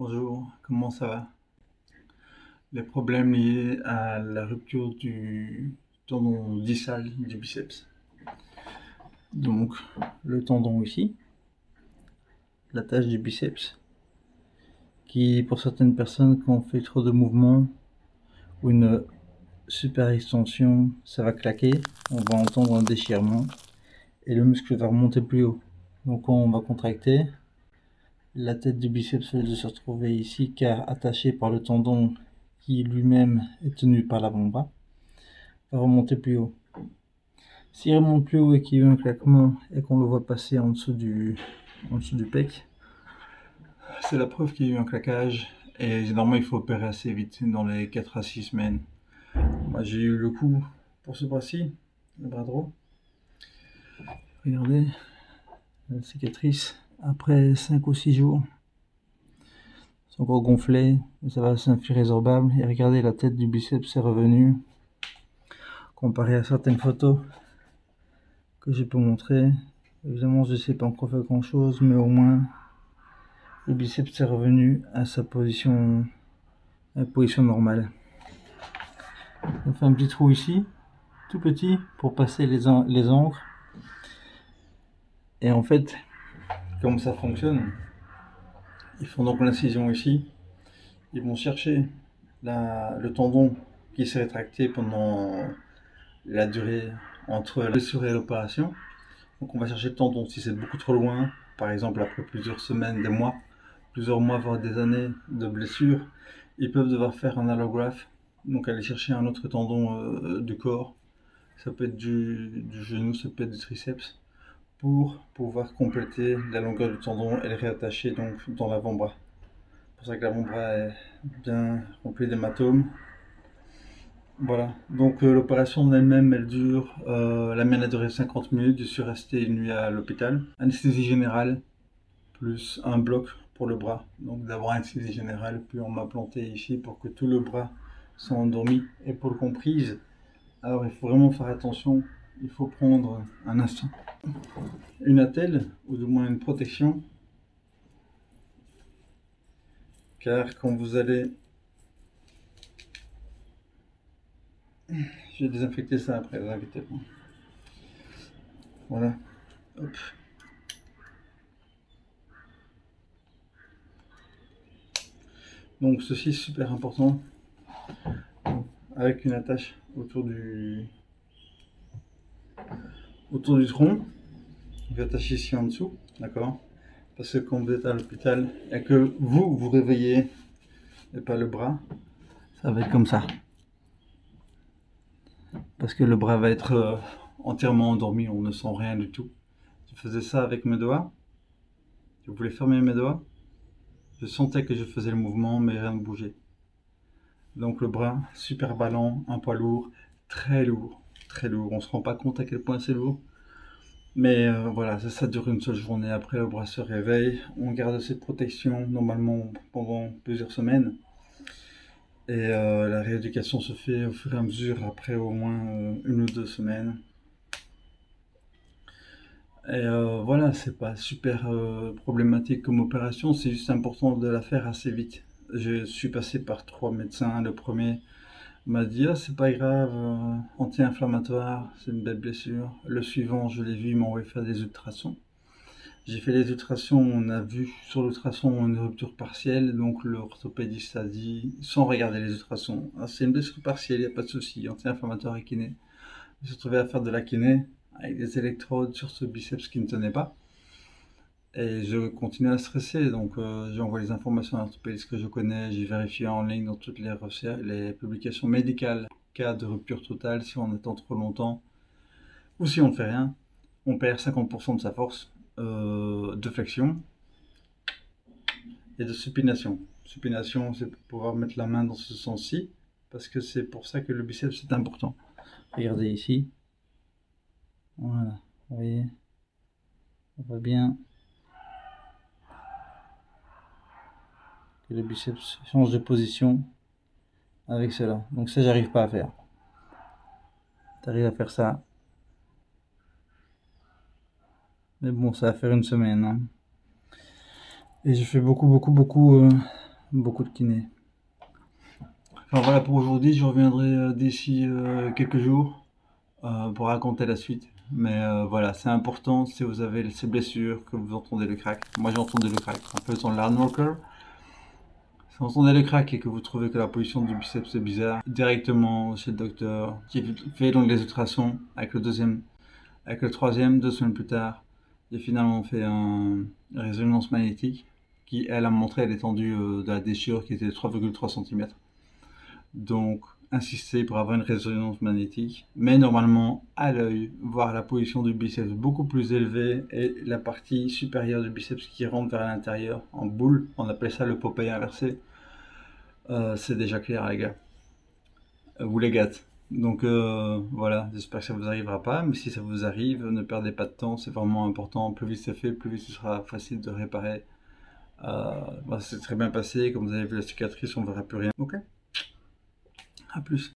Bonjour, comment ça va? Les problèmes liés à la rupture du tendon distal du biceps. Donc, le tendon ici, la tâche du biceps, qui pour certaines personnes, quand on fait trop de mouvements ou une super extension, ça va claquer, on va entendre un déchirement et le muscle va remonter plus haut. Donc on va contracter, la tête du biceps se retrouver ici car attachée par le tendon qui lui-même est tenu par l'avant-bras, va remonter plus haut. S'il remonte plus haut et qu'il y a eu un claquement et qu'on le voit passer en dessous du, en dessous du pec, c'est la preuve qu'il y a eu un claquage et généralement il faut opérer assez vite, dans les 4 à 6 semaines. Moi j'ai eu le coup pour ce bras-ci, le bras droit. Regardez la cicatrice après 5 ou 6 jours. C'est encore gonflé, mais ça va c'est résorbable. Et regardez la tête du biceps est revenue. Comparé à certaines photos que je peux montrer. Évidemment je ne sais pas encore faire grand chose, mais au moins le biceps est revenu à sa position, à position normale. On fait un petit trou ici, tout petit, pour passer les, les encres. Et en fait, comme ça fonctionne, ils font donc l'incision ici. Ils vont chercher le tendon qui s'est rétracté pendant la durée entre la blessure et l'opération. Donc on va chercher le tendon si c'est beaucoup trop loin, par exemple après plusieurs semaines, des mois, plusieurs mois, voire des années de blessure, ils peuvent devoir faire un allographe, donc aller chercher un autre tendon euh, du corps. Ça peut être du, genou, ça peut être du triceps, pour pouvoir compléter la longueur du tendon et le réattacher donc dans l'avant-bras. C'est pour ça que l'avant-bras est bien rempli d'hématomes. Voilà, donc euh, l'opération en elle-même, elle dure, euh, la mienne a duré 50 minutes, je suis resté une nuit à l'hôpital. Anesthésie générale, plus un bloc pour le bras. Donc d'abord anesthésie générale, puis on m'a planté ici pour que tout le bras soit endormi. Et pour le comprise, alors il faut vraiment faire attention, il faut prendre un instant. Une attelle, ou du moins une protection, car quand vous allez... Je vais désinfecter ça après, pas. Voilà. Donc ceci est super important avec une attache autour du autour du tronc. Je vais attacher ici en dessous, d'accord? Parce que quand vous êtes à l'hôpital et que vous vous réveillez et pas le bras, ça va être comme ça. Parce que le bras va être euh, entièrement endormi, on ne sent rien du tout. Je faisais ça avec mes doigts. Je voulais fermer mes doigts je sentais que je faisais le mouvement, mais rien ne bougeait. Donc le bras, super ballon, un poids lourd, très lourd, lourd. On se rend pas compte à quel point c'est lourd. Mais euh, voilà, ça, dure une seule journée. Après, le bras se réveille. On garde cette protection normalement pendant plusieurs semaines. Et euh, la rééducation se fait au fur et à mesure, après au moins euh, une ou deux semaines. Et voilà, c'est pas super problématique comme opération, c'est juste important de la faire assez vite. Je suis passé par trois médecins. Le premier m'a dit ah, c'est pas grave, euh, anti-inflammatoire, c'est une belle blessure. Le suivant, je l'ai vu, il m'a envoyé faire des ultrasons. J'ai fait les ultrasons, on a vu sur l'ultrason une rupture partielle, donc l'orthopédiste a dit, sans regarder les ultrasons, ah, c'est une blessure partielle, il n'y a pas de souci, anti-inflammatoire et kiné. Je me suis retrouvé à faire de la kiné, avec des électrodes sur ce biceps qui ne tenait pas. Et je continuais à stresser, donc euh, j'ai envoyé les informations à l'orthopédiste que je connais, j'ai vérifié en ligne dans toutes les, les publications médicales, cas de rupture totale, si on attend trop longtemps, ou si on ne fait rien, on perd 50% de sa force euh, de flexion et de supination. Supination, c'est pour pouvoir mettre la main dans ce sens-ci, parce que c'est pour ça que le biceps est important. Regardez ici, voilà, vous voyez, on voit bien que le biceps change de position avec cela. Donc ça, j'arrive pas à faire. Tu arrives à faire ça. Mais bon, ça va faire une semaine. Hein. Et je fais beaucoup, beaucoup, beaucoup euh, beaucoup de kiné. Enfin voilà pour aujourd'hui, je reviendrai euh, d'ici euh, quelques jours pour raconter la suite. Mais voilà, c'est important si vous avez ces blessures, que vous entendez le crack. Moi j'ai entendu le crack en faisant walker. Si vous entendez le crack et que vous trouvez que la position du biceps est bizarre, directement chez le docteur qui fait donc les ultrasons avec le deuxième, avec le troisième, deux semaines plus tard, j'ai finalement fait une résonance magnétique qui, elle, a montré l'étendue de la déchirure qui était de 3,3 cm. Donc, insister pour avoir une résonance magnétique. Mais normalement, à l'œil, voir la position du biceps beaucoup plus élevée et la partie supérieure du biceps qui rentre vers l'intérieur en boule. On appelle ça le Popeye inversé. Euh, c'est déjà clair, les gars. Euh, vous les gâtes. Donc euh, voilà, j'espère que ça vous arrivera pas, mais si ça vous arrive, ne perdez pas de temps, c'est vraiment important. Plus vite c'est fait, plus vite ce sera facile de réparer. c'est très bien passé, comme vous avez vu la cicatrice, on verra plus rien. Ok? À plus.